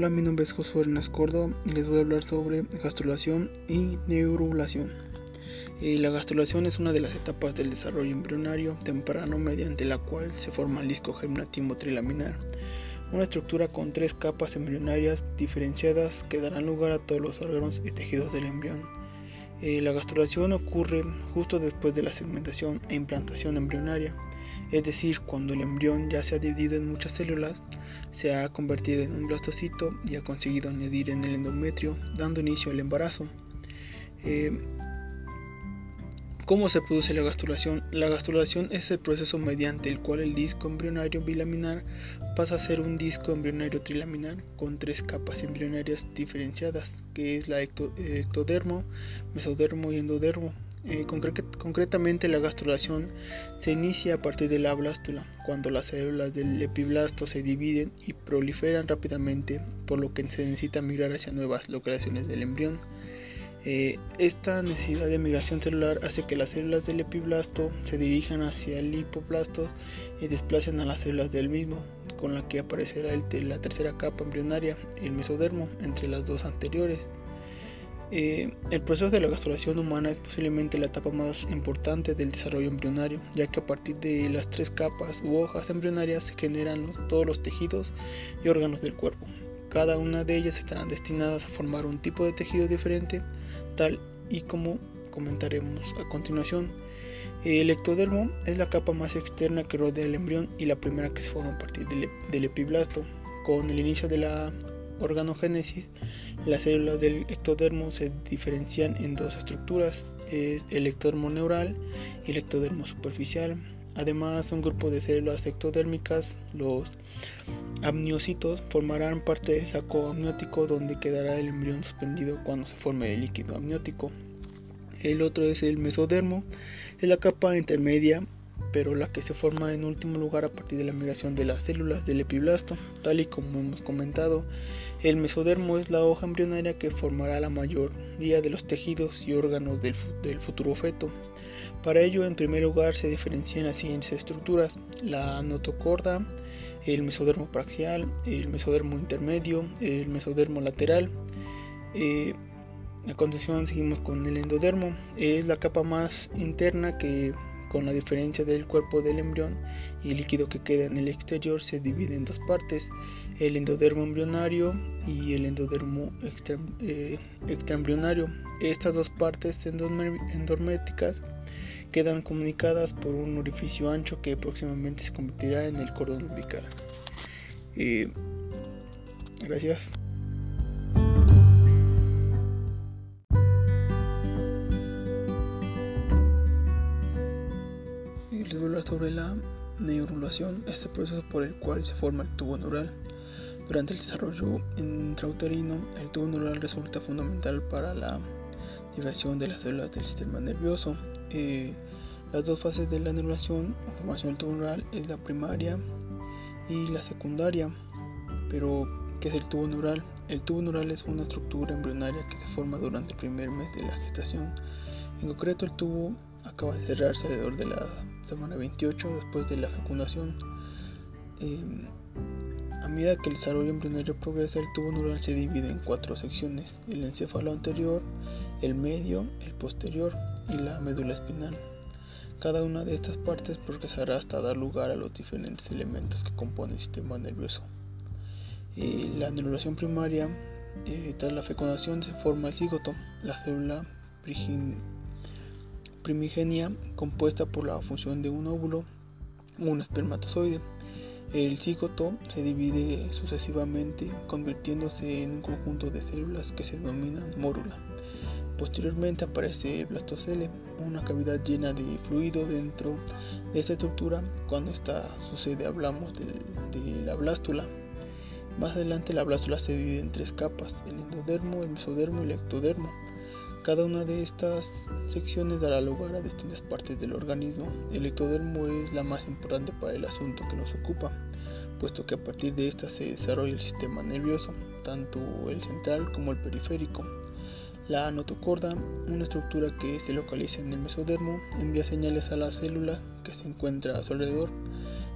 Hola, mi nombre es Josué Hernández y les voy a hablar sobre gastrulación y neurulación. Eh, la gastrulación es una de las etapas del desarrollo embrionario temprano mediante la cual se forma el disco germinativo trilaminar, una estructura con tres capas embrionarias diferenciadas que darán lugar a todos los órganos y tejidos del embrión. Eh, la gastrulación ocurre justo después de la segmentación e implantación embrionaria, es decir, cuando el embrión ya se ha dividido en muchas células, se ha convertido en un blastocito y ha conseguido añadir en el endometrio, dando inicio al embarazo. Eh, ¿Cómo se produce la gastrulación? La gastrulación es el proceso mediante el cual el disco embrionario bilaminar pasa a ser un disco embrionario trilaminar con tres capas embrionarias diferenciadas, que es la ectodermo, mesodermo y endodermo. Eh, concretamente la gastrulación se inicia a partir de la blástula, cuando las células del epiblasto se dividen y proliferan rápidamente, por lo que se necesita migrar hacia nuevas localizaciones del embrión. Eh, esta necesidad de migración celular hace que las células del epiblasto se dirijan hacia el hipoblasto y desplacen a las células del mismo, con la que aparecerá la tercera capa embrionaria, el mesodermo, entre las dos anteriores. Eh, el proceso de la gastrulación humana es posiblemente la etapa más importante del desarrollo embrionario, ya que a partir de las tres capas u hojas embrionarias se generan todos los tejidos y órganos del cuerpo. Cada una de ellas estarán destinadas a formar un tipo de tejido diferente tal y como comentaremos a continuación. El ectodermo es la capa más externa que rodea el embrión y la primera que se forma a partir del, epiblasto. Con el inicio de la organogénesis, las células del ectodermo se diferencian en dos estructuras, es el ectodermo neural y el ectodermo superficial. Además, un grupo de células ectodérmicas, los amniocitos, formarán parte del saco amniótico donde quedará el embrión suspendido cuando se forme el líquido amniótico. El otro es el mesodermo, es la capa intermedia, pero la que se forma en último lugar a partir de la migración de las células del epiblasto. Tal y como hemos comentado, el mesodermo es la hoja embrionaria que formará la mayoría de los tejidos y órganos del, futuro feto. Para ello, en primer lugar, se diferencian las siguientes estructuras: la notocorda, el mesodermo praxial, el mesodermo intermedio, el mesodermo lateral. Eh, a continuación seguimos con el endodermo, es la capa más interna que con la diferencia del cuerpo del embrión y el líquido que queda en el exterior se divide en dos partes, el endodermo embrionario y el endodermo eh, extraembrionario. Estas dos partes endométricas quedan comunicadas por un orificio ancho que próximamente se convertirá en el cordón umbilical. Eh, gracias. Les voy a hablar sobre la neurulación, este proceso por el cual se forma el tubo neural. Durante el desarrollo intrauterino, el tubo neural resulta fundamental para la liberación de las células del sistema nervioso. Eh, las dos fases de la neurulación o formación del tubo neural es la primaria y la secundaria. Pero, ¿qué es el tubo neural? El tubo neural es una estructura embrionaria que se forma durante el primer mes de la gestación. En concreto, el tubo acaba de cerrarse alrededor de la semana 28 después de la fecundación. Eh, a medida que el desarrollo embrionario progresa, el tubo neural se divide en cuatro secciones: el encéfalo anterior, el medio, el posterior y la médula espinal. Cada una de estas partes progresará hasta dar lugar a los diferentes elementos que componen el sistema nervioso. Eh, la neurulación primaria, eh, tras la fecundación se forma el cigoto, la célula primigenia compuesta por la función de un óvulo un espermatozoide. El cigoto se divide sucesivamente convirtiéndose en un conjunto de células que se denominan mórula. Posteriormente aparece el blastocele, una cavidad llena de fluido dentro de esta estructura. Cuando esta sucede hablamos de, la blástula. Más adelante la blástula se divide en tres capas, el endodermo, el mesodermo y el ectodermo. Cada una de estas secciones dará lugar a distintas partes del organismo. El ectodermo es la más importante para el asunto que nos ocupa, puesto que a partir de esta se desarrolla el sistema nervioso, tanto el central como el periférico. La notocorda, una estructura que se localiza en el mesodermo, envía señales a la célula que se encuentra a su alrededor.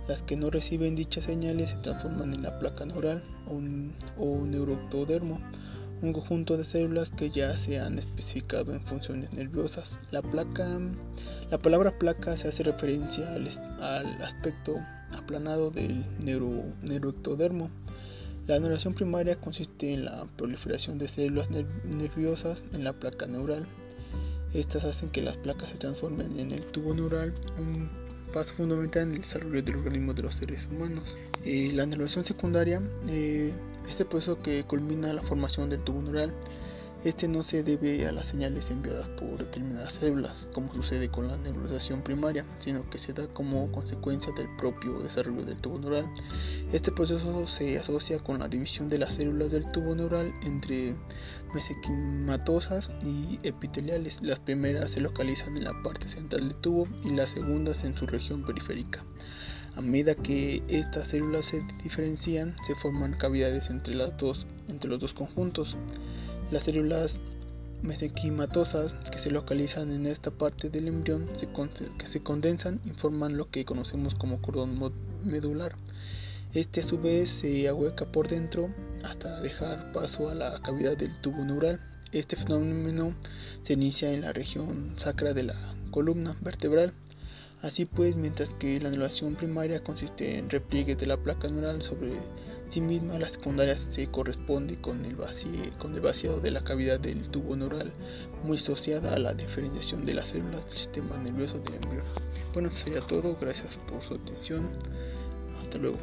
Las que no reciben dichas señales se transforman en la placa neural o, un, o neuroectodermo, un conjunto de células que ya se han especificado en funciones nerviosas. La, placa, la palabra placa se hace referencia al, aspecto aplanado del neuro, neuroectodermo. La neuración primaria consiste en la proliferación de células nerviosas en la placa neural. Estas hacen que las placas se transformen en el tubo neural, paso fundamental en el desarrollo del organismo de los seres humanos. Eh, la neuración secundaria, eh, este proceso que culmina la formación del tubo neural, este no se debe a las señales enviadas por determinadas células, como sucede con la neuralización primaria, sino que se da como consecuencia del propio desarrollo del tubo neural. Este proceso se asocia con la división de las células del tubo neural entre mesenquimatosas y epiteliales. Las primeras se localizan en la parte central del tubo y las segundas en su región periférica. A medida que estas células se diferencian, se forman cavidades entre, los dos conjuntos. Las células mesenquimatosas que se localizan en esta parte del embrión se que se condensan y forman lo que conocemos como cordón medular. Este a su vez se ahueca por dentro hasta dejar paso a la cavidad del tubo neural. Este fenómeno se inicia en la región sacra de la columna vertebral. Así pues, mientras que la anulación primaria consiste en repliegue de la placa neural sobre sí misma, la secundaria se corresponde con el, con el vaciado de la cavidad del tubo neural, muy asociada a la diferenciación de las células del sistema nervioso del embrión. Bueno, sería todo. Gracias por su atención. Hasta luego.